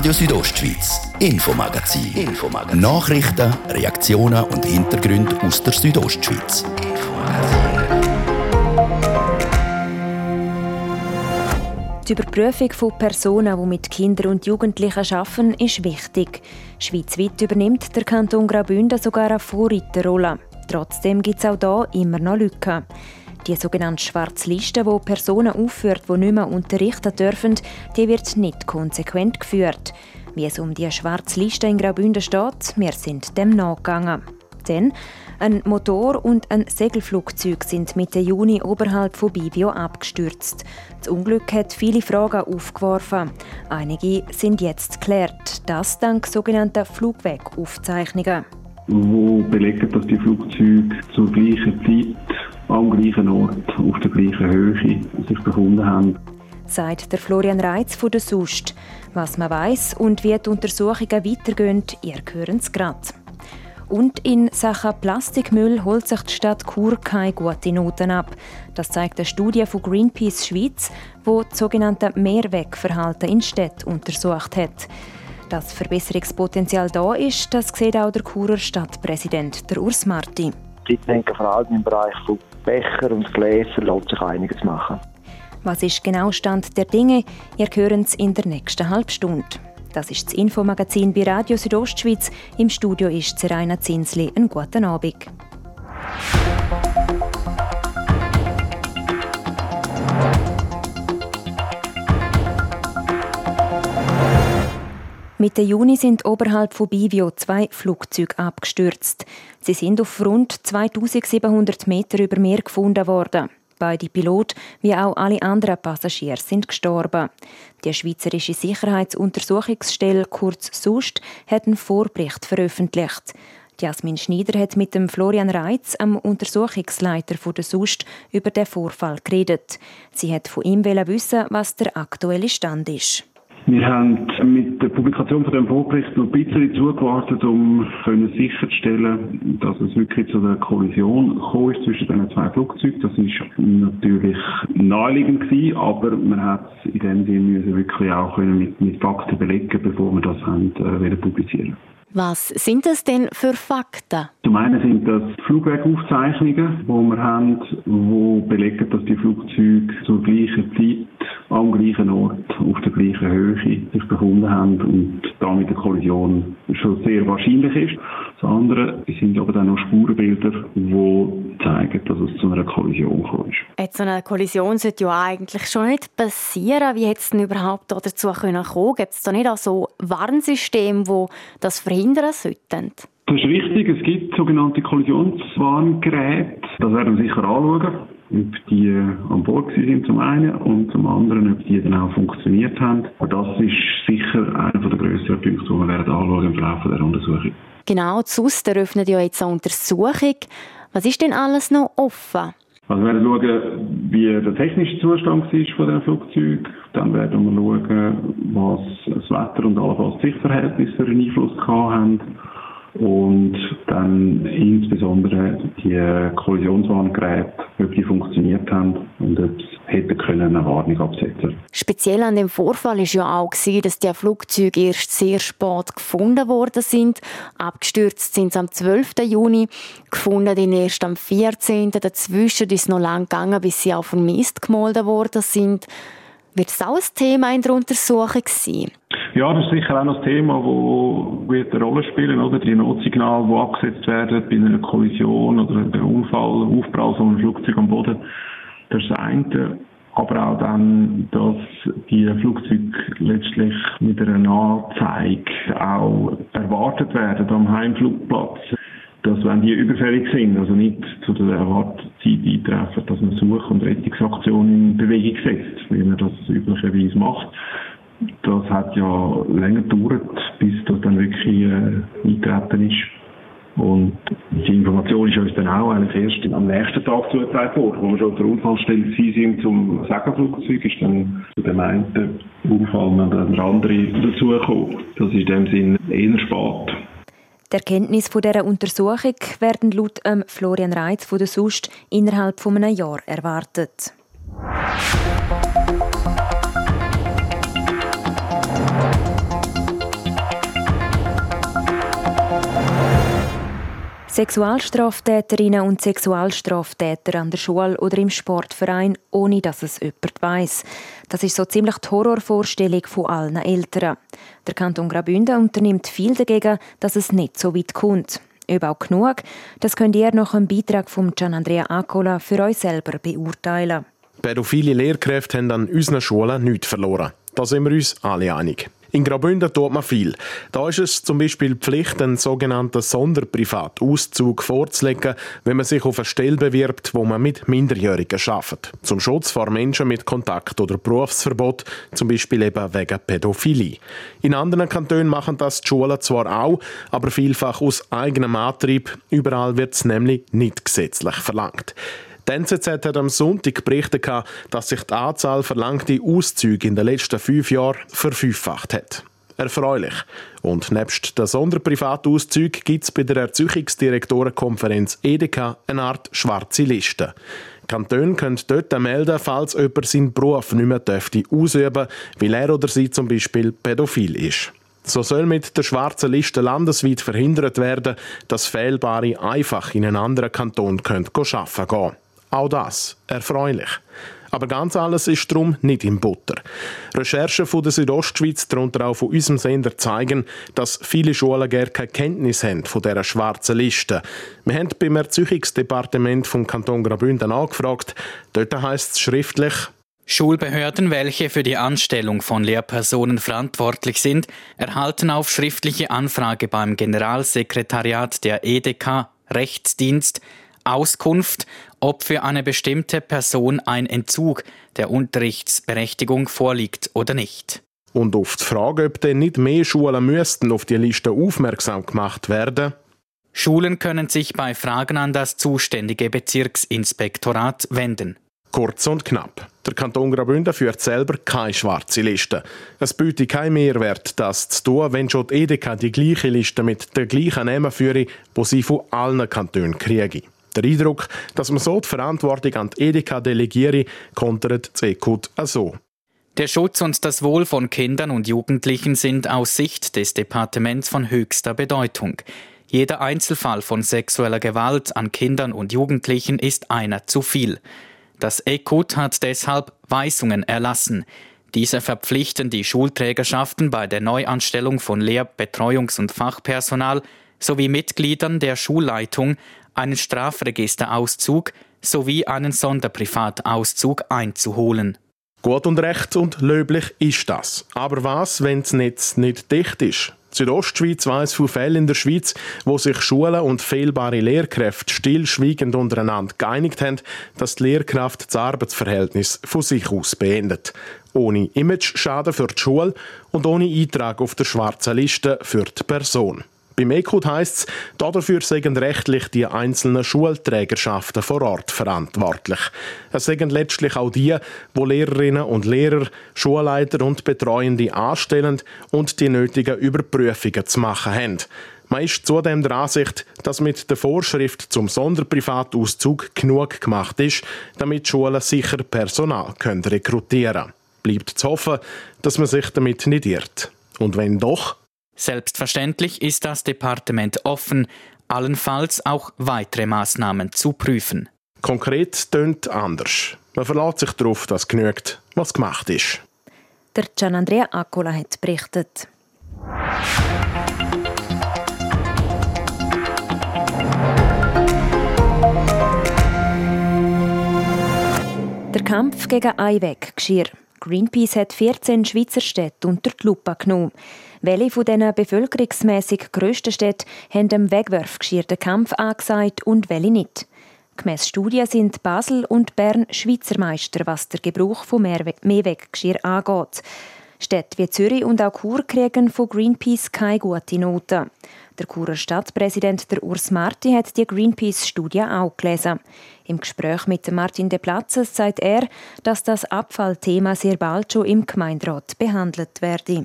Radio Südostschweiz, Infomagazin. Infomagazin. Nachrichten, Reaktionen und Hintergründe aus der Südostschweiz. Die Überprüfung von Personen, die mit Kindern und Jugendlichen arbeiten, ist wichtig. Schweizweit übernimmt der Kanton Graubünden sogar eine Vorreiterrolle. Trotzdem gibt es auch hier immer noch Lücken. Die sogenannte schwarze Liste, wo Personen aufführt, die nicht mehr unterrichten dürfen, die wird nicht konsequent geführt. Wie es um die schwarze Liste in Graubünden steht, wir sind dem nachgegangen. Denn ein Motor und ein Segelflugzeug sind Mitte Juni oberhalb von Bibio abgestürzt. Das Unglück hat viele Fragen aufgeworfen. Einige sind jetzt geklärt. Das dank sogenannter Flugwegaufzeichnungen. Wo belegen, dass die Flugzeuge zur gleichen Zeit am gleichen Ort, auf der gleichen Höhe sich befunden haben. Sagt der Florian Reitz von der SUST. Was man weiß und wie die Untersuchungen weitergehen, ihr hören es gerade. Und in Sachen Plastikmüll holt sich die Stadt Chur keine guten Noten ab. Das zeigt eine Studie von Greenpeace Schweiz, wo das sogenannte Mehrwegverhalten in Städten untersucht hat. Dass Verbesserungspotenzial da ist, das sieht auch der Churer Stadtpräsident, der Urs Marti. Ich denke vor allem im Bereich von Becher und Gläser lässt sich einiges machen. Was ist genau Stand der Dinge? Ihr hören es in der nächsten Halbstunde. Das ist das Infomagazin bei Radio Südostschweiz. Im Studio ist Seraina Zinsli. Einen guten Abend. Mitte Juni sind oberhalb von Bivio zwei Flugzeuge abgestürzt. Sie sind auf rund 2700 Meter über Meer gefunden worden. Beide Pilot wie auch alle anderen Passagiere sind gestorben. Die Schweizerische Sicherheitsuntersuchungsstelle, kurz SUST, hat einen Vorbericht veröffentlicht. Jasmin Schneider hat mit dem Florian Reitz, am Untersuchungsleiter der SUST, über den Vorfall geredet. Sie hat von ihm wissen, was der aktuelle Stand ist. Wir haben mit der Publikation von dem Vorbericht noch ein bisschen zugewartet, um sicherzustellen, dass es wirklich zu einer Kollision gekommen ist zwischen diesen zwei Flugzeugen. Das ist natürlich naheliegend gewesen, aber man hat es in dem Sinne wirklich auch mit, mit Fakten belegen, bevor wir das haben, äh, publizieren was sind das denn für Fakten? Zum einen sind das Flugwegaufzeichnungen, die wir haben, die belegen, dass die Flugzeuge zur gleichen Zeit am gleichen Ort, auf der gleichen Höhe sich befunden haben und damit eine Kollision schon sehr wahrscheinlich ist. Das andere sind aber dann noch Spurenbilder, die zeigen, dass es zu einer Kollision ist. Jetzt so eine Kollision sollte ja eigentlich schon nicht passieren. Wie hätte es denn überhaupt dazu kommen können? Gibt es da nicht auch so Warnsysteme, die das verhindern sollten? Das ist richtig. Es gibt sogenannte Kollisionswarngeräte. Das werden wir sicher anschauen ob die an Bord sind zum einen und zum anderen, ob die dann auch funktioniert haben. Aber das ist sicher einer der grösseren Punkte, die wir werden anschauen im Verlauf der Untersuchung. Genau, die SUS eröffnet ja jetzt eine Untersuchung. Was ist denn alles noch offen? Also wir werden schauen, wie der technische Zustand ist von diesem Flugzeug. Dann werden wir schauen, was das Wetter und allenfalls das Sichtverhältnis für einen Einfluss haben und dann insbesondere die Kollisionswarngeräte, die funktioniert haben und ob hätte können eine Warnung absetzen. Speziell an dem Vorfall ist ja auch dass die Flugzeuge erst sehr spät gefunden worden sind. Abgestürzt sind sie am 12. Juni, gefunden sind erst am 14. Dazwischen ist es noch lang gegangen, bis sie auch vermisst gemolden worden sind. Wird es auch ein Thema in der Untersuchung sein? Ja, das ist sicher auch noch ein Thema, das eine Rolle spielen, oder? Die Notsignale, die abgesetzt werden bei einer Kollision oder einem Unfall, Aufprall von einem Flugzeug am Boden. Das ist. Aber auch dann, dass die Flugzeuge letztlich mit einer Anzeige auch erwartet werden am Heimflugplatz dass wenn die überfällig sind, also nicht zu der Erwartungszeit eintreffen, dass man Such- und Rettungsaktionen in Bewegung setzt, wie man das üblicherweise macht. Das hat ja länger gedauert, bis das dann wirklich äh, eingetreten ist. Und die Information ist uns dann auch eigentlich erst am nächsten Tag zugetragen worden, wo wir schon auf der Unfallstelle sind zum Segelflugzeug, ist dann zu dem einen Unfall noch der andere dazugekommen. Das ist in dem Sinne eher spät. Die Erkenntnisse dieser Untersuchung werden laut ähm, Florian Reitz von der SUST innerhalb von einem Jahr erwartet. Sexualstraftäterinnen und Sexualstraftäter an der Schule oder im Sportverein, ohne dass es jemand weiß. Das ist so ziemlich die Horrorvorstellung von allen Eltern. Der Kanton Graubünden unternimmt viel dagegen, dass es nicht so weit kommt. Ob auch genug, das könnt ihr nach einem Beitrag von Gian Andrea Acola für euch selber beurteilen. Pädophile Lehrkräfte haben an unseren Schulen nichts verloren. Da sind wir uns alle einig. In Graubünden tut man viel. Da ist es zum Beispiel Pflicht, einen sogenannten Sonderprivatauszug vorzulegen, wenn man sich auf eine Stelle bewirbt, wo man mit Minderjährigen arbeitet. Zum Schutz vor Menschen mit Kontakt- oder Berufsverbot, zum Beispiel eben wegen Pädophilie. In anderen Kantonen machen das die Schulen zwar auch, aber vielfach aus eigenem Antrieb. Überall wird es nämlich nicht gesetzlich verlangt. Die NZZ hat am Sonntag berichtet, dass sich die Anzahl verlangter Auszüge in den letzten fünf Jahren verfünffacht hat. Erfreulich. Und nebst den Sonderprivatauszügen gibt es bei der Erziehungsdirektorenkonferenz EDK eine Art schwarze Liste. Kantone können dort melden, falls jemand seinen Beruf nicht mehr dürfte ausüben weil er oder sie zum Beispiel pädophil ist. So soll mit der schwarzen Liste landesweit verhindert werden, dass Fehlbare einfach in einen anderen Kanton arbeiten können. Auch das erfreulich. Aber ganz alles ist darum nicht im Butter. Recherchen von der Südostschweiz, darunter auch von unserem Sender, zeigen, dass viele Schulen gar keine Kenntnis haben von dieser schwarzen Liste. Wir haben beim Erziehungsdepartement vom Kanton Graubünden angefragt. Dort heisst es schriftlich, Schulbehörden, welche für die Anstellung von Lehrpersonen verantwortlich sind, erhalten auf schriftliche Anfrage beim Generalsekretariat der EDK Rechtsdienst Auskunft, ob für eine bestimmte Person ein Entzug der Unterrichtsberechtigung vorliegt oder nicht. Und auf die Frage, ob denn nicht mehr Schulen müssten auf die Liste aufmerksam gemacht werden, Schulen können sich bei Fragen an das zuständige Bezirksinspektorat wenden. Kurz und knapp. Der Kanton Graubünden führt selber keine schwarze Liste. Es bietet keinen Mehrwert, das zu tun, wenn schon die EDK die gleiche Liste mit der gleichen Namen führe, die sie von allen Kantonen kriegen. Der Eindruck, dass man so die Verantwortung an die Edeka delegiere, kontert Zekut so. Der Schutz und das Wohl von Kindern und Jugendlichen sind aus Sicht des Departements von höchster Bedeutung. Jeder Einzelfall von sexueller Gewalt an Kindern und Jugendlichen ist einer zu viel. Das EKUT hat deshalb Weisungen erlassen. Diese verpflichten die Schulträgerschaften bei der Neuanstellung von Lehr-, Betreuungs- und Fachpersonal sowie Mitgliedern der Schulleitung einen Strafregisterauszug sowie einen Sonderprivatauszug einzuholen. Gut und recht und löblich ist das. Aber was, wenn das Netz nicht dicht ist? Südostschweiz weiss von Fällen in der Schweiz, wo sich Schulen und fehlbare Lehrkräfte stillschweigend untereinander geeinigt haben, dass die Lehrkraft das Arbeitsverhältnis von sich aus beendet. Ohne Image-Schaden für die Schule und ohne Eintrag auf der schwarzen Liste für die Person. Beim ECUD heisst es, dafür seien rechtlich die einzelnen Schulträgerschaften vor Ort verantwortlich. Es seien letztlich auch die, wo Lehrerinnen und Lehrer, Schulleiter und Betreuende anstellen und die nötigen Überprüfungen zu machen haben. Man ist zudem der Ansicht, dass mit der Vorschrift zum Sonderprivatauszug genug gemacht ist, damit Schulen sicher Personal können rekrutieren können. Bleibt zu hoffen, dass man sich damit nicht irrt. Und wenn doch, Selbstverständlich ist das Departement offen, allenfalls auch weitere Maßnahmen zu prüfen. Konkret tönt anders. Man verlässt sich darauf, dass genügt, was gemacht ist. Der Gian Andrea Accola hat berichtet. Der Kampf gegen Einweggeschirr. Greenpeace hat 14 Schweizer Städte unter die Lupe genommen. Welche von diesen bevölkerungsmässig grössten Städten haben dem Wegwerfgeschirr den Kampf angesagt und welche nicht? Gemäss Studien sind Basel und Bern Schweizer Meister, was der Gebrauch von Mehrweggeschirr angeht. Städte wie Zürich und auch Chur kriegen von Greenpeace keine gute Noten. Der Churer Stadtpräsident der Urs Marti hat die Greenpeace-Studie auch gelesen. Im Gespräch mit Martin de Platzes sagt er, dass das Abfallthema sehr bald schon im Gemeinderat behandelt werde.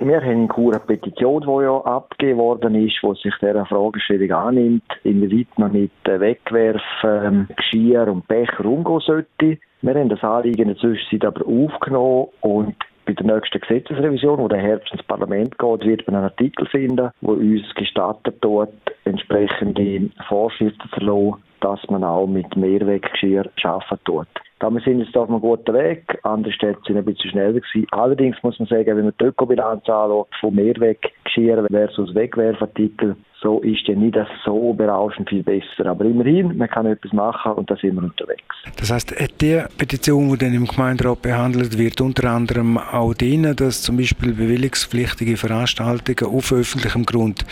Wir haben in Chur eine Petition, die ja abgegeben worden ist, die sich dieser Fragestellung annimmt, inwieweit man mit Wegwerfen, Geschirr und Becher umgehen sollte. Wir haben das Anliegen in der Zwischenzeit aber aufgenommen und bei der nächsten Gesetzesrevision, wo der Herbst ins Parlament geht, wird man einen Artikel finden, wo uns gestattet dort entsprechende Vorschriften zu lassen, dass man auch mit Mehrweggeschirr arbeiten tut. Da wir sind jetzt auf einem guten Weg, andere Städte sind ein bisschen schneller gewesen. Allerdings muss man sagen, wenn man die Ökobilanz anschaut, von Mehrweggeschirr versus Wegwerfartikel, so ist ja nicht das so berauschend viel besser. Aber immerhin, man kann etwas machen und da sind wir unterwegs. Das heißt, die Petition, die dann im Gemeinderat behandelt wird, unter anderem auch denen, dass zum Beispiel bewilligungspflichtige Veranstaltungen auf öffentlichem Grund,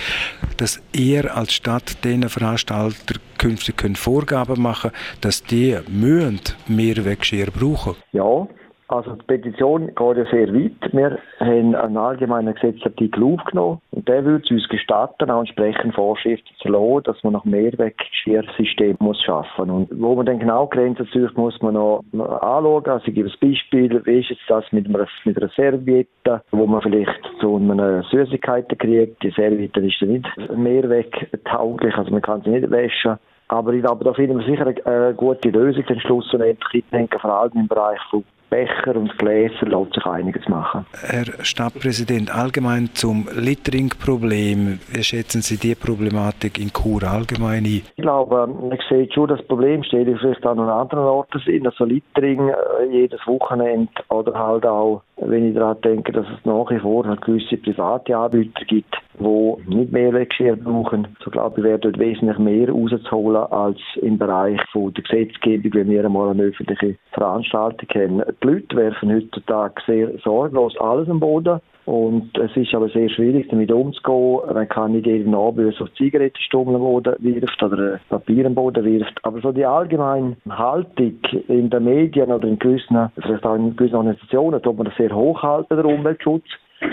dass ihr als Stadt diesen Veranstalter künftig Vorgaben machen können, dass die müssen Mehrweggeschirr brauchen. Ja, also die Petition geht ja sehr weit. Wir haben einen allgemeinen Gesetzartikel aufgenommen und der würde es uns gestatten, auch entsprechend Vorschriften zu lassen, dass man nach Mehrweggeschirrsystem muss schaffen und wo man dann genau Grenzen sucht, muss man noch anschauen. Also ich gebe ein Beispiel, wie ist jetzt das mit einer, mit einer Serviette, wo man vielleicht zu einer Süßigkeiten kriegt. Die Serviette ist dann nicht mehrwegtauglich, also man kann sie nicht waschen. Aber ich glaube, da finden wir sicher eine, gute Lösung, den Schluss und endlich. Ich denke vor allem im Bereich von Becher und Gläser lässt sich einiges machen. Herr Stadtpräsident, allgemein zum Littering-Problem. Wie schätzen Sie die Problematik in Chur allgemein ein? Ich glaube, man sieht schon, das Problem steht vielleicht an anderen Orten sind. Also Littering äh, jedes Wochenende oder halt auch, wenn ich daran denke, dass es nach wie vor gewisse private Anbieter gibt, die nicht mehr Weggeschirr brauchen. So glaube ich, wäre dort wesentlich mehr rauszuholen als im Bereich von der Gesetzgebung, wenn wir einmal eine öffentliche Veranstaltung haben. Die Leute werfen heutzutage sehr sorglos alles am Boden. Und es ist aber sehr schwierig, damit umzugehen. Man kann nicht jeden Abend auf Zigarettenstummel am Boden wirft oder Papier am Boden wirft. Aber so die allgemeine Haltung in den Medien oder in gewissen, vielleicht auch in gewissen Organisationen, tut man das sehr hochhalten, der Umweltschutz.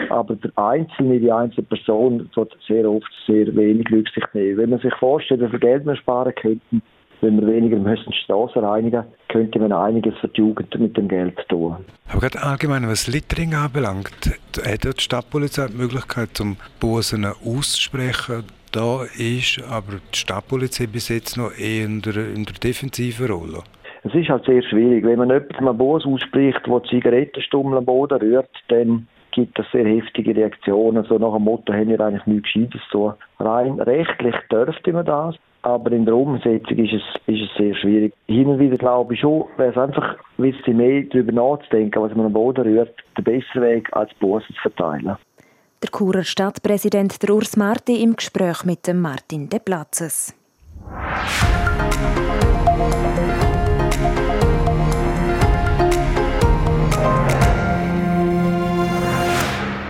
Aber der Einzelne, die einzelne Person, wird sehr oft sehr wenig Rücksicht nehmen. Wenn man sich vorstellt, wie viel Geld wir sparen könnten, wenn wir weniger müssen Straßen reinigen, könnte man einiges für die Jugend mit dem Geld tun. Aber gerade allgemein, was Littering anbelangt, hat die Stadtpolizei die Möglichkeit, zum Busen auszusprechen. Da ist aber die Stadtpolizei bis jetzt noch eher in der, in der defensiven Rolle. Es ist halt sehr schwierig. Wenn man jemandem einen Bus ausspricht, der Zigarettenstummel am Boden rührt, dann gibt es sehr heftige Reaktionen. So nach dem Motto, haben wir eigentlich nichts Gescheites so. Rein rechtlich dürfte man das, aber in der Umsetzung ist es, ist es sehr schwierig. Hin und wieder glaube ich schon, wäre es einfach ein bisschen mehr darüber nachzudenken, was man am Boden rührt, der bessere Weg als Bussen zu verteilen. Der Churer Stadtpräsident der Urs Marti im Gespräch mit dem Martin de Platzes.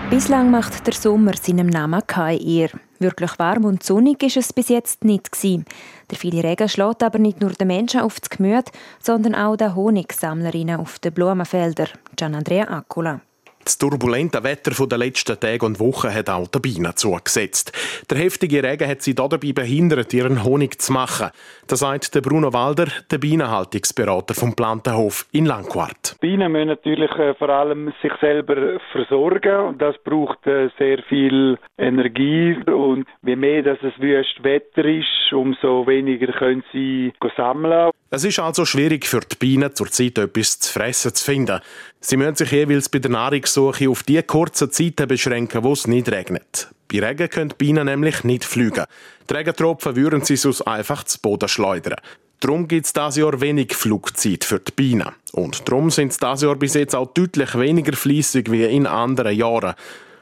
Bislang macht der Sommer seinem Namen keine Ehr. Wirklich warm und sonnig ist es bis jetzt nicht gewesen. Der viele Regen schlägt aber nicht nur den Menschen auf das Gemüt, sondern auch den Honigsammlerinnen auf den Blumenfeldern. Gian Andrea Accola. Das turbulente Wetter der letzten Tage und Wochen hat auch den Bienen zugesetzt. Der heftige Regen hat sie dabei behindert, ihren Honig zu machen. Das sagt der Bruno Walder, der Bienenhaltungsberater vom Plantenhof in Langquart. Bienen müssen natürlich äh, vor allem sich selber versorgen und das braucht äh, sehr viel Energie und je mehr dass es wüst Wetter ist, umso weniger können sie sammeln. Es ist also schwierig für die Bienen, zurzeit etwas zu fressen zu finden. Sie müssen sich jeweils bei der Nahrungssuche auf die kurzen Zeiten beschränken, wo es nicht regnet. Bei Regen können die Bienen nämlich nicht fliegen. Die Regentropfen würden sie sonst einfach zu Boden schleudern. Darum gibt es dieses Jahr wenig Flugzeit für die Bienen. Und darum sind sie dieses Jahr bis jetzt auch deutlich weniger fließig wie in anderen Jahren.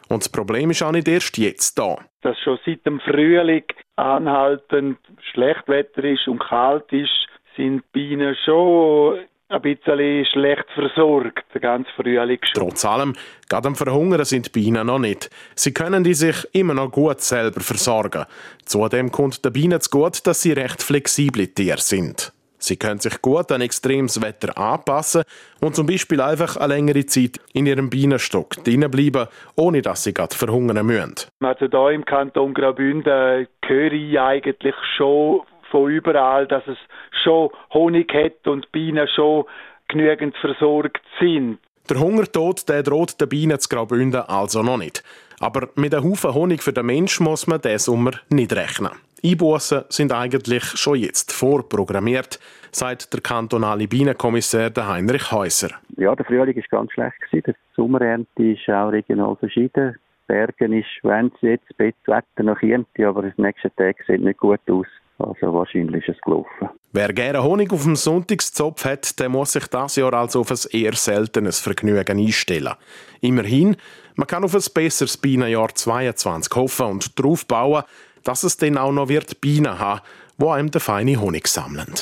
Und das Problem ist auch nicht erst jetzt da. Dass schon seit dem Frühling anhaltend Schlechtwetter ist und kalt ist, sind Bienen schon ein bisschen schlecht versorgt, den ganzen Frühling schon. Trotz allem, gerade am Verhungern sind die Bienen noch nicht. Sie können die sich immer noch gut selber versorgen. Zudem kommt den Bienen zu gut, dass sie recht flexible Tiere sind. Sie können sich gut an extremes Wetter anpassen und zum Beispiel einfach eine längere Zeit in ihrem Bienenstock bleiben, ohne dass sie gerade verhungern müssen. Also hier im Kanton Graubünden höre ich eigentlich schon von überall, dass es schon Honig hat und Bienen schon genügend versorgt sind. Der Hungertod der droht den Bienen zu Graubünden also noch nicht. Aber mit einem Haufen Honig für den Mensch muss man diesen Sommer nicht rechnen. Einbußen sind eigentlich schon jetzt vorprogrammiert, sagt der kantonale Bienenkommissar Heinrich Häuser. Ja, der Frühling war ganz schlecht. Die Sommerernte ist auch regional verschieden. Bergen ist, wenn es jetzt das Wetter noch kommt, aber die nächsten Tage sieht nicht gut aus. Also wahrscheinlich ist es gelaufen. Wer gerne Honig auf dem Sonntagszopf hat, der muss sich das Jahr also auf ein eher seltenes Vergnügen einstellen. Immerhin, man kann auf ein besseres Bienenjahr 22 hoffen und darauf bauen, dass es dann auch noch wird Bienen haben, wo einem den feinen Honig sammeln.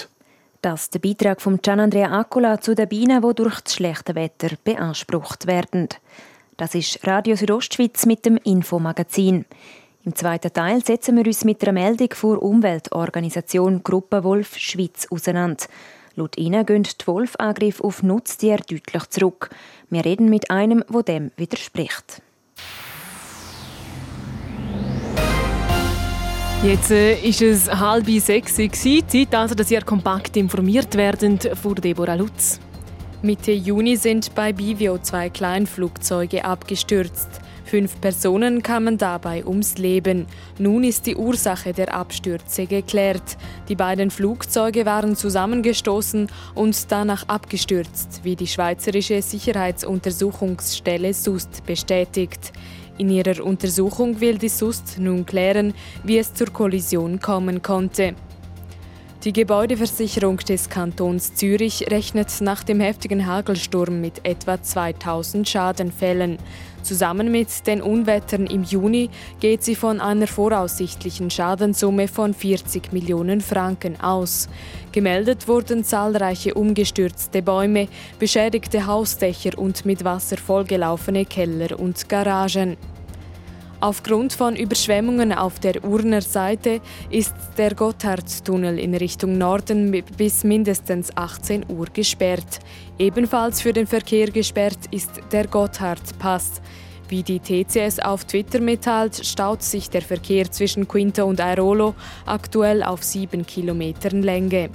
Das ist der Beitrag von Gianandrea Accola zu den Bienen, die durch das schlechte Wetter beansprucht werden. Das ist Radio Südostschweiz mit dem Infomagazin. Im zweiten Teil setzen wir uns mit einer Meldung vor Umweltorganisation Gruppe Wolf Schweiz auseinander. Laut ihnen gehen die Wolfangriffe auf Nutztiere deutlich zurück. Wir reden mit einem, der dem widerspricht. Jetzt äh, ist es halb sechs. Zeit also, dass ihr kompakt informiert werdet vor Deborah Lutz. Mitte Juni sind bei Bivio zwei Kleinflugzeuge abgestürzt. Fünf Personen kamen dabei ums Leben. Nun ist die Ursache der Abstürze geklärt. Die beiden Flugzeuge waren zusammengestoßen und danach abgestürzt, wie die Schweizerische Sicherheitsuntersuchungsstelle SUST bestätigt. In ihrer Untersuchung will die SUST nun klären, wie es zur Kollision kommen konnte. Die Gebäudeversicherung des Kantons Zürich rechnet nach dem heftigen Hagelsturm mit etwa 2000 Schadenfällen. Zusammen mit den Unwettern im Juni geht sie von einer voraussichtlichen Schadenssumme von 40 Millionen Franken aus. Gemeldet wurden zahlreiche umgestürzte Bäume, beschädigte Hausdächer und mit Wasser vollgelaufene Keller und Garagen. Aufgrund von Überschwemmungen auf der Urner Seite ist der Gotthardtunnel in Richtung Norden bis mindestens 18 Uhr gesperrt. Ebenfalls für den Verkehr gesperrt ist der Gotthardpass. Wie die TCS auf Twitter mitteilt, staut sich der Verkehr zwischen Quinto und Airolo aktuell auf 7 Kilometern Länge.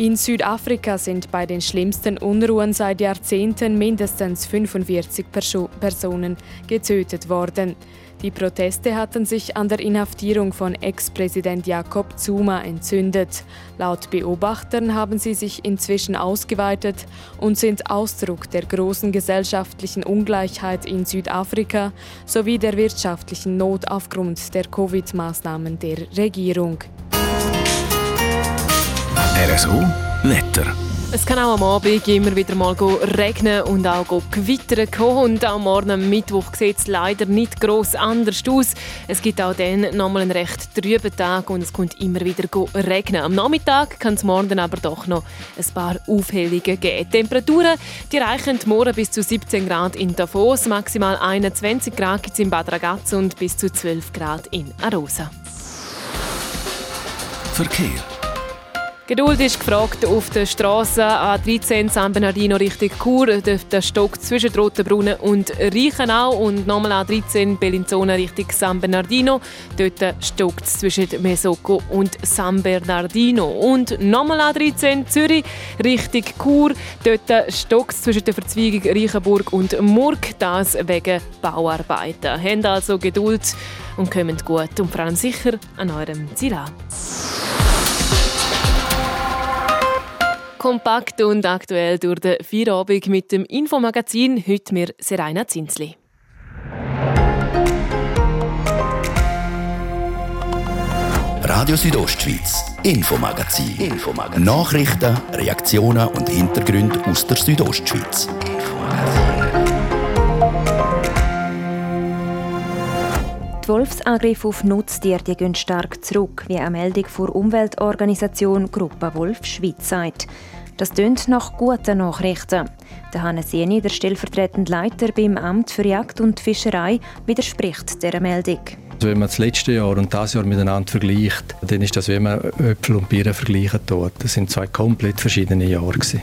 In Südafrika sind bei den schlimmsten Unruhen seit Jahrzehnten mindestens 45 Perso Personen getötet worden. Die Proteste hatten sich an der Inhaftierung von Ex-Präsident Jakob Zuma entzündet. Laut Beobachtern haben sie sich inzwischen ausgeweitet und sind Ausdruck der großen gesellschaftlichen Ungleichheit in Südafrika sowie der wirtschaftlichen Not aufgrund der Covid-Maßnahmen der Regierung. RSO Wetter. Es kann auch am Abend immer wieder mal regnen und auch gewittern kommen. Und am Morgen Mittwoch sieht es leider nicht gross anders aus. Es gibt auch dann nochmal einen recht trüben Tag und es kommt immer wieder regnen. Am Nachmittag kann es morgen aber doch noch ein paar Aufhellungen geben. Die Temperaturen die reichen morgen bis zu 17 Grad in Davos, maximal 21 Grad in Bad Ragaz und bis zu 12 Grad in Arosa. Verkehr. Geduld ist gefragt auf der Straße A13 San Bernardino Richtung Chur. Der Stock zwischen Rotenbrunnen und Reichenau. Und nochmal A13 Bellinzona Richtung San Bernardino. Dort stockt es zwischen Mesocco und San Bernardino. Und nochmal A13 Zürich Richtung Chur. Dort stockt es zwischen der Verzweigung Reichenburg und Murg. Das wegen Bauarbeiten. Habt also Geduld und kommt gut und vor allem sicher an eurem Ziel an. Kompakt und aktuell durch den Feierabend mit dem Infomagazin. Heute mir Serena Zinsli. Radio Südostschweiz, Infomagazin. Infomagazin. Nachrichten, Reaktionen und Hintergründe aus der Südostschweiz. Die Wolfsangriffe auf Nutztiere gehen stark zurück, wie eine Meldung vor Umweltorganisation Gruppe Wolf Schweiz sagt. Das tönt nach guten Nachrichten. Der Hannes Jeni, der stellvertretende Leiter beim Amt für Jagd und Fischerei, widerspricht dieser Meldung. Also wenn man das letzte Jahr und das Jahr miteinander vergleicht, dann ist das wie man Äpfel und Birnen vergleichen tut. Das sind zwei komplett verschiedene Jahre. Gewesen.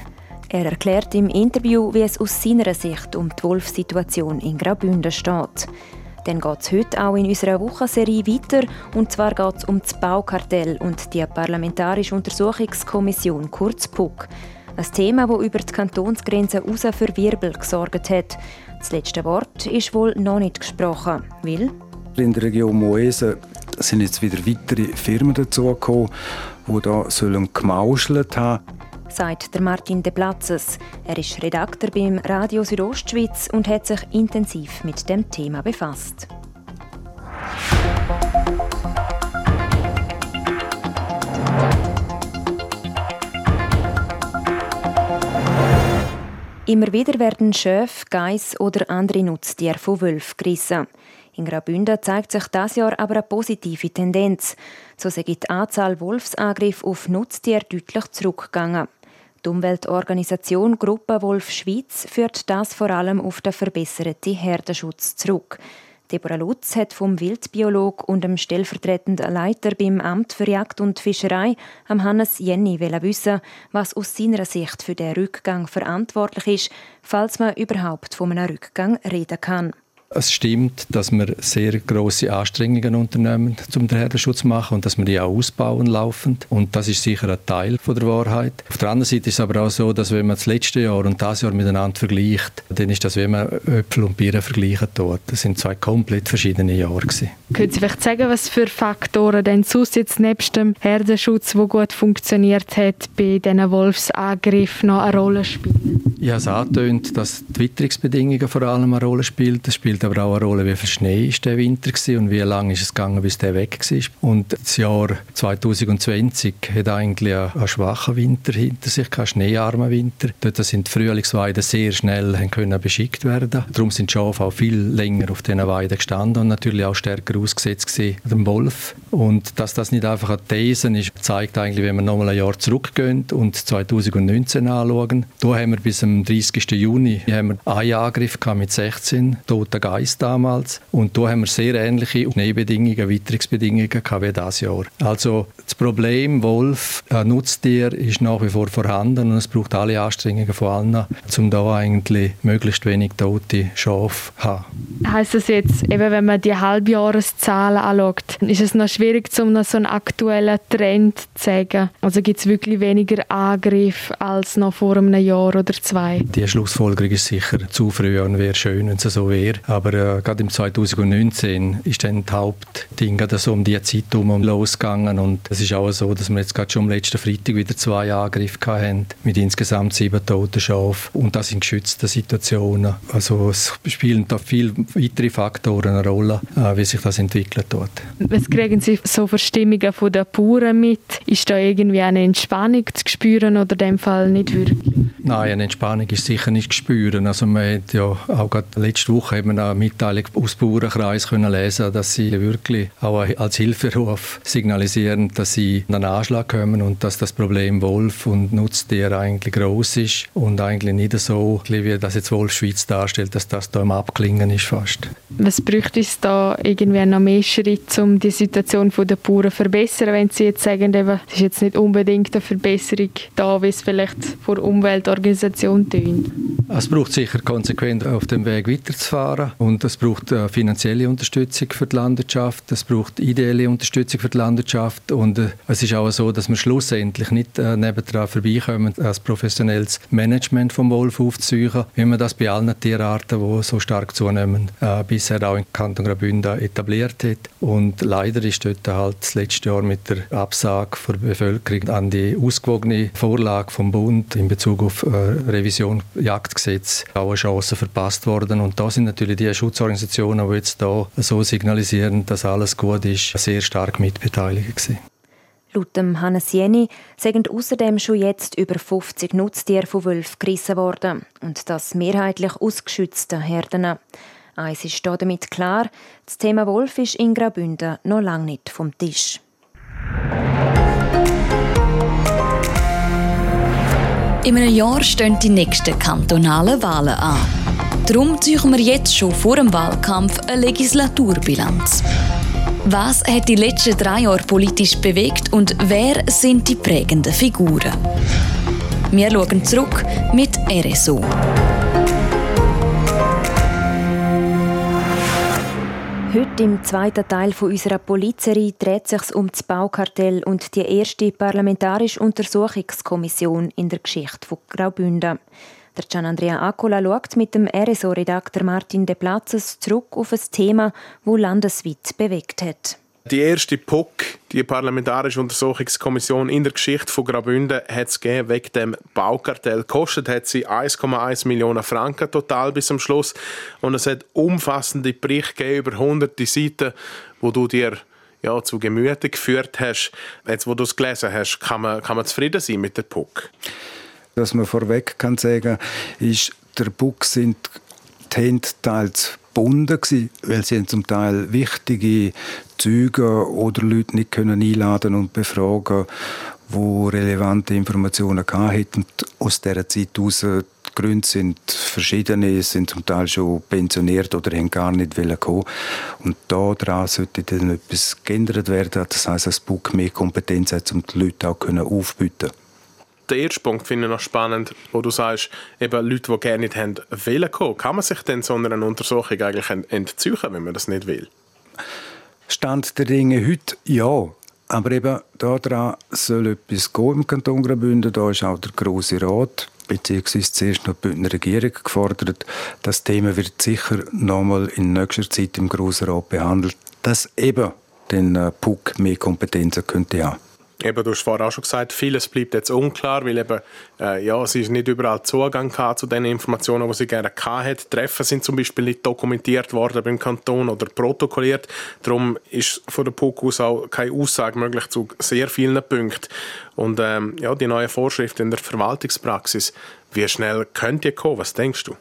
Er erklärt im Interview, wie es aus seiner Sicht um die Wolfsituation in Graubünden steht. Dann geht es heute auch in unserer Wochenserie weiter. Und zwar geht es um das Baukartell und die Parlamentarische Untersuchungskommission, kurz PUC. Ein Thema, das über die Kantonsgrenzen raus für Wirbel gesorgt hat. Das letzte Wort ist wohl noch nicht gesprochen, weil in der Region Moese sind jetzt wieder weitere Firmen dazugekommen, die sollen gemauschelt haben sagt der Martin De Platzes. Er ist Redakteur beim Radio Südostschweiz und hat sich intensiv mit dem Thema befasst. Immer wieder werden Schöf, Geiss oder andere Nutztiere von Wölfen gerissen. In Graubünden zeigt sich das Jahr aber eine positive Tendenz. So sei die Anzahl Wolfsangriffe auf Nutztiere deutlich zurückgegangen. Die Umweltorganisation Gruppe Wolf Schweiz führt das vor allem auf den verbesserten Herdenschutz zurück. Deborah Lutz hat vom Wildbiolog und dem stellvertretenden Leiter beim Amt für Jagd und Fischerei, am Hannes Jenny, wissen, was aus seiner Sicht für den Rückgang verantwortlich ist, falls man überhaupt von einem Rückgang reden kann. Es stimmt, dass wir sehr große Anstrengungen unternehmen, um den Herdenschutz zu machen und dass wir die auch ausbauen laufend. Und das ist sicher ein Teil von der Wahrheit. Auf der anderen Seite ist es aber auch so, dass wenn man das letzte Jahr und das Jahr miteinander vergleicht, dann ist das wie man Äpfel und Birnen vergleichen tut. Das sind zwei komplett verschiedene Jahre gewesen. Können Sie vielleicht sagen, was für Faktoren denn sonst jetzt nebst dem Herdenschutz, der gut funktioniert hat, bei diesen Wolfsangriffen noch eine Rolle spielen? Ich habe es angetönt, dass die Witterungsbedingungen vor allem eine Rolle spielen. Das spielt aber auch eine Rolle, wie viel Schnee ist der Winter war und wie lange ist es gegangen, bis der weg war. Und das Jahr 2020 hat eigentlich einen schwachen Winter hinter sich, keinen schneearmen Winter. Dort sind die Frühlingsweiden sehr schnell können beschickt werden. Darum sind die Schafe auch viel länger auf diesen Weiden gestanden und natürlich auch stärker ausgesetzt gewesen, dem Wolf. Und dass das nicht einfach eine These ist, zeigt eigentlich, wenn wir nochmal ein Jahr zurückgehen und 2019 anschauen. Da haben wir bis zum 30. Juni haben wir einen Angriff mit 16 toten Geist damals. Und da haben wir sehr ähnliche Schneebedingungen, Witterungsbedingungen wie das Jahr. Also das Problem Wolf, ein Nutztier, ist nach wie vor vorhanden und es braucht alle Anstrengungen von allen, um da eigentlich möglichst wenig tote Schafe zu haben. Heißt das jetzt, eben wenn man die Halbjahreszahlen anschaut, ist es noch schwierig, um noch so einen aktuellen Trend zu sagen? Also gibt es wirklich weniger Angriffe als noch vor einem Jahr oder zwei? Die Schlussfolgerung ist sicher zu früh und wäre schön, wenn es so wäre. Aber äh, gerade im 2019 ist dann das Hauptding gerade so um die Zeit herum losgegangen und es ist auch so, dass wir jetzt gerade schon am letzten Freitag wieder zwei Angriffe hatten mit insgesamt sieben toten Schafen und das in geschützten Situationen. Also es spielen da viele weitere Faktoren eine Rolle, äh, wie sich das entwickelt hat. Was kriegen Sie so Verstimmungen von den Bauern mit? Ist da irgendwie eine Entspannung zu spüren oder in dem Fall nicht wirklich? Nein, eine Entspannung ist sicher nicht zu spüren. Also man hat ja auch gerade letzte Woche haben eine Mitteilung aus dem Bauernkreis können lesen, dass sie wirklich auch als Hilferuf signalisieren, dass sie an einen Anschlag kommen und dass das Problem Wolf und Nutztier eigentlich groß ist und eigentlich nicht so, wie das jetzt Wolf Schweiz darstellt, dass das da im Abklingen ist fast. Was bräuchte es da irgendwie noch mehr Schritte, um die Situation der Bauern zu verbessern, wenn Sie jetzt sagen, eben, es ist jetzt nicht unbedingt eine Verbesserung da, wie es vielleicht vor Umweltorganisationen tönt? Es braucht sicher konsequent auf dem Weg weiterzufahren und es braucht äh, finanzielle Unterstützung für die Landwirtschaft, es braucht ideelle Unterstützung für die Landwirtschaft und äh, es ist auch so, dass wir schlussendlich nicht äh, nebendran vorbeikommen, als professionelles Management vom Wolf aufzusuchen, wie man das bei allen Tierarten, die so stark zunehmen, äh, bisher auch in Kanton Graubünden etabliert hat. Und leider ist dort halt das letzte Jahr mit der Absage der Bevölkerung an die ausgewogene Vorlage vom Bund in Bezug auf äh, Revision Jagdgesetz auch eine Chance verpasst worden. Und da sind natürlich die Schutzorganisationen, die jetzt da so signalisieren, dass alles gut ist, sehr stark mitbeteiligt gewesen. Laut dem Hannes Jenny sind außerdem schon jetzt über 50 Nutztiere von Wölfen gerissen worden und das mehrheitlich aus geschützten Herden. Eins ist damit klar, das Thema Wolf ist in Graubünden noch lange nicht vom Tisch. In einem Jahr stehen die nächsten kantonalen Wahlen an. Darum ziehen wir jetzt schon vor dem Wahlkampf eine Legislaturbilanz. Was hat die letzten drei Jahre politisch bewegt und wer sind die prägenden Figuren? Wir schauen zurück mit RSO. Heute im zweiten Teil unserer Polizserie dreht sich um das Baukartell und die erste parlamentarische Untersuchungskommission in der Geschichte von Graubünden. Der Gian Andrea Accola schaut mit dem RSO-Redakteur Martin De Platzes zurück auf ein Thema, das landesweit bewegt hat. Die erste PUC, die Parlamentarische Untersuchungskommission in der Geschichte von Graubünden, hat es wegen dem Baukartell. Kostet hat sie 1,1 Millionen Franken total bis zum Schluss. Und es hat umfassende Berichte über hunderte Seiten, wo du dir ja, zu Gemüte geführt hast. Jetzt, wo du es gelesen hast, kann man, kann man zufrieden sein mit der PUC? Was man vorweg kann sagen, ist, der PUC sind die teils gebunden gewesen, weil sie zum Teil wichtige Züge oder Leute nicht können einladen und befragen, wo relevante Informationen hatten. Und aus dieser Zeit heraus die Gründe sind verschiedene, sind zum Teil schon pensioniert oder haben gar nicht kommen Und daran sollte dann etwas geändert werden. Das heisst, dass BUK mehr Kompetenz hat, um die Leute auch aufbieten können den ersten Punkt finde ich noch spannend, wo du sagst, eben Leute, die gerne nicht haben, wollen kommen. Kann man sich denn so einer Untersuchung eigentlich entziehen, wenn man das nicht will? Stand der Dinge heute ja. Aber eben daran soll etwas gehen im Kanton Graubünden. Da ist auch der Grosse Rat beziehungsweise zuerst noch die Bündner Regierung gefordert. Das Thema wird sicher nochmal in nächster Zeit im Grossen Rat behandelt, dass eben den äh, PUC mehr Kompetenzen könnte haben. Eben, du hast vorher auch schon gesagt, vieles bleibt jetzt unklar, weil eben, äh, ja, sie ist nicht überall Zugang zu den Informationen, die sie gerne hatte. Treffen sind zum Beispiel nicht dokumentiert worden beim Kanton oder protokolliert. Darum ist von der PUC aus auch keine Aussage möglich zu sehr vielen Punkten. Und ähm, ja, die neue Vorschrift in der Verwaltungspraxis, wie schnell könnt ihr kommen? Was denkst du?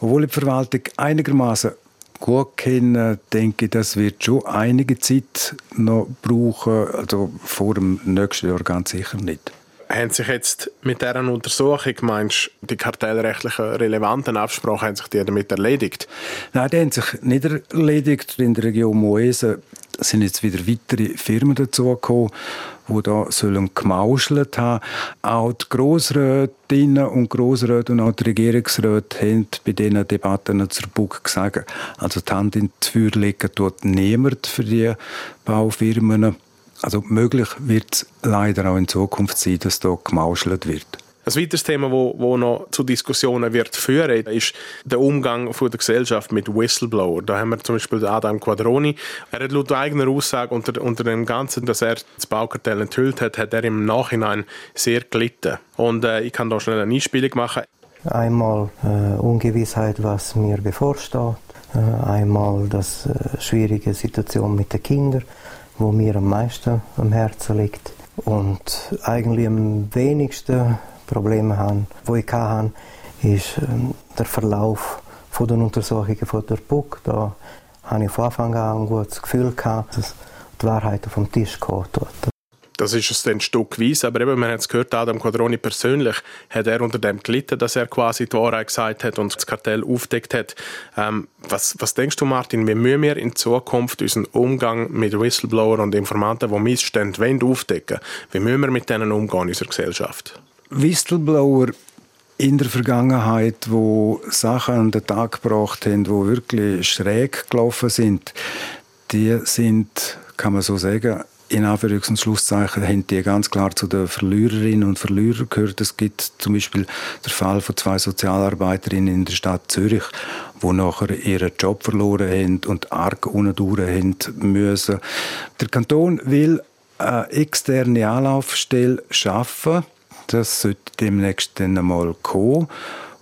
Obwohl die Verwaltung einigermaßen gut kennen, denke ich, das wird schon einige Zeit noch brauchen. Also vor dem nächsten Jahr ganz sicher nicht. Haben sich jetzt mit dieser Untersuchung, meinst die kartellrechtlichen relevanten Absprachen, haben sich die damit erledigt? Nein, die haben sich nicht erledigt. In der Region Moese sind jetzt wieder weitere Firmen dazugekommen, die sollen gemauschelt haben. Auch die Grossrätinnen und Grossräte und auch die Regierungsräte haben bei diesen Debatten zur BUG gesagt, also die Hand in die Feuer legen tut niemand für die Baufirmen. Also möglich wird es leider auch in Zukunft sein, dass da gemauschelt wird. Ein weiteres Thema, wo, wo noch zu Diskussionen wird führen, ist der Umgang von der Gesellschaft mit Whistleblower. Da haben wir zum Beispiel Adam Quadroni. Er hat laut eigener Aussage unter, unter dem Ganzen, dass er das Baukartell enthüllt hat, hat er im Nachhinein sehr gelitten. Und äh, ich kann da schnell eine Einspielung machen. Einmal äh, Ungewissheit, was mir bevorsteht. Äh, einmal das äh, schwierige Situation mit den Kindern, wo mir am meisten am Herzen liegt. Und eigentlich am wenigsten Probleme haben, die ich hatte, ist ähm, der Verlauf von den Untersuchungen von der BUC. Da hatte ich von Anfang an ein gutes Gefühl, gehabt, dass die Wahrheit auf den Tisch kommt. Das ist es dann stückweise, aber eben, man hat es gehört, Adam Quadroni persönlich hat er unter dem gelitten, dass er quasi die Wahrheit gesagt hat und das Kartell aufdeckt hat. Ähm, was, was denkst du, Martin, wie müssen wir in Zukunft unseren Umgang mit Whistleblower und Informanten, die Missstände wollen, aufdecken Wie müssen wir mit denen umgehen in unserer Gesellschaft? Whistleblower in der Vergangenheit, wo Sachen an den Tag gebracht haben, wo wirklich schräg gelaufen sind, die sind, kann man so sagen, in Anführungs- und Schlusszeichen haben die ganz klar zu den Verliererinnen und Verlierern gehört. Es gibt zum Beispiel den Fall von zwei Sozialarbeiterinnen in der Stadt Zürich, die nachher ihren Job verloren haben und arg unten haben müssen. Der Kanton will eine externe Anlaufstelle schaffen, das sollte demnächst dann einmal kommen,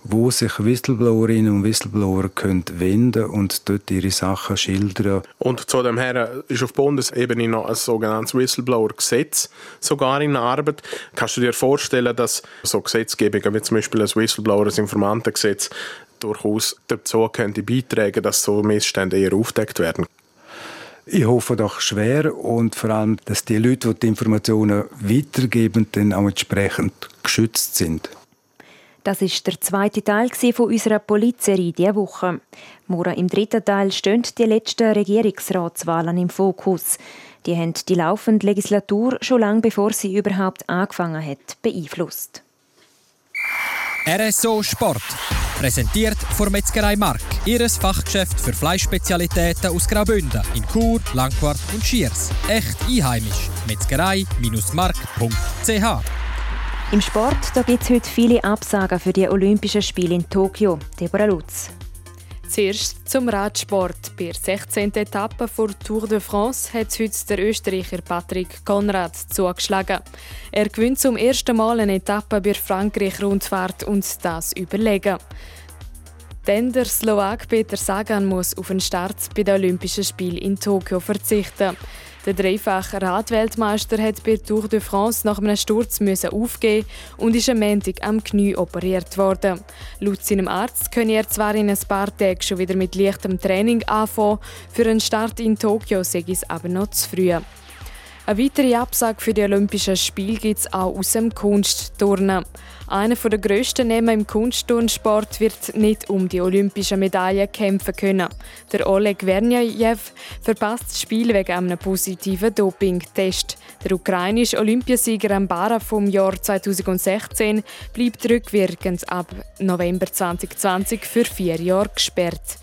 wo sich Whistleblowerinnen und Whistleblower können wenden und dort ihre Sachen schildern. Und zu dem her ist auf Bundesebene noch ein sogenanntes Whistleblower-Gesetz sogar in Arbeit. Kannst du dir vorstellen, dass so Gesetzgebungen wie zum Beispiel ein Whistleblower-Informantengesetz durchaus dazu könnte beitragen, dass so Missstände eher aufdeckt werden? Ich hoffe doch schwer und vor allem, dass die Leute, die die Informationen weitergeben, dann auch entsprechend geschützt sind. Das ist der zweite Teil von unserer Polizserie diese Woche. Morgen im dritten Teil stehen die letzten Regierungsratswahlen im Fokus. Die haben die laufende Legislatur schon lange bevor sie überhaupt angefangen hat beeinflusst. RSO Sport. Präsentiert von Metzgerei Mark, ihres Fachgeschäft für Fleischspezialitäten aus Graubünden in Chur, Langquart und Schiers. Echt einheimisch. Metzgerei-mark.ch Im Sport gibt es heute viele Absagen für die Olympischen Spiele in Tokio. Deborah Lutz. Zuerst zum Radsport. Bei der 16. Etappe vor Tour de France hat heute der Österreicher Patrick Konrad zugeschlagen. Er gewinnt zum ersten Mal eine Etappe bei Frankreich-Rundfahrt und das überlegen. Denn der Slowak Peter Sagan muss auf den Start bei den Olympischen Spielen in Tokio verzichten. Der dreifache Radweltmeister hat bei Tour de France nach einem Sturz müssen aufgeben und ist am Montag am Knie operiert worden. Laut seinem Arzt könne er zwar in ein paar Tagen schon wieder mit leichtem Training anfangen, für einen Start in Tokio sei es aber noch zu früh. Eine weitere Absage für die Olympischen Spiele gibt es auch aus dem Kunstturnen. Einer der grössten Namen im Kunstturnsport wird nicht um die olympischen Medaillen kämpfen können. Der Oleg Vernyajew verpasst das Spiel wegen einem positiven Dopingtest. Der ukrainische Olympiasieger Ambara vom Jahr 2016 bleibt rückwirkend ab November 2020 für vier Jahre gesperrt.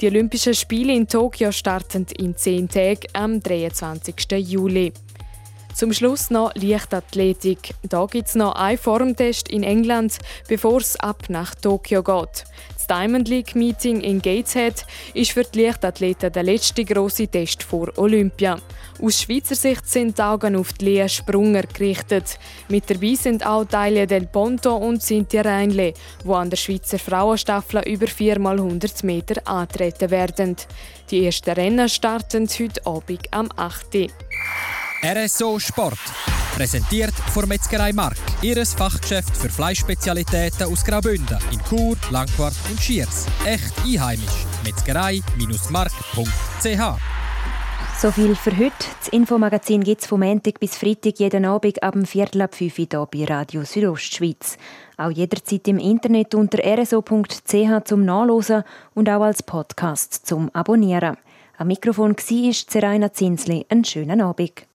Die Olympischen Spiele in Tokio starten in zehn Tagen am 23. Juli. Zum Schluss noch Leichtathletik. Da gibt es noch einen Formtest in England, bevor es ab nach Tokio geht. Das Diamond League Meeting in Gateshead ist für die Leichtathleten der letzte große Test vor Olympia. Aus Schweizer Sicht sind die Augen auf die Lea Sprunger gerichtet. Mit dabei sind auch Talia Del Ponto und Cynthia Reinle, die an der Schweizer Frauenstaffel über 4x100 Meter antreten werden. Die ersten Rennen starten heute Abend am 8. RSO Sport. Präsentiert von Metzgerei Mark, ihres Fachgeschäft für Fleischspezialitäten aus Graubünden in Chur, Langquart und Schiers. Echt einheimisch. Metzgerei-mark.ch so viel für heute. Das Infomagazin gibt es vom Montag bis Freitag jeden Abend ab dem Viertel ab 5 Uhr hier bei Radio Südostschweiz. Auch jederzeit im Internet unter rso.ch zum Nachlesen und auch als Podcast zum Abonnieren. Am Mikrofon war Seraina Zinsli. Einen schönen Abend.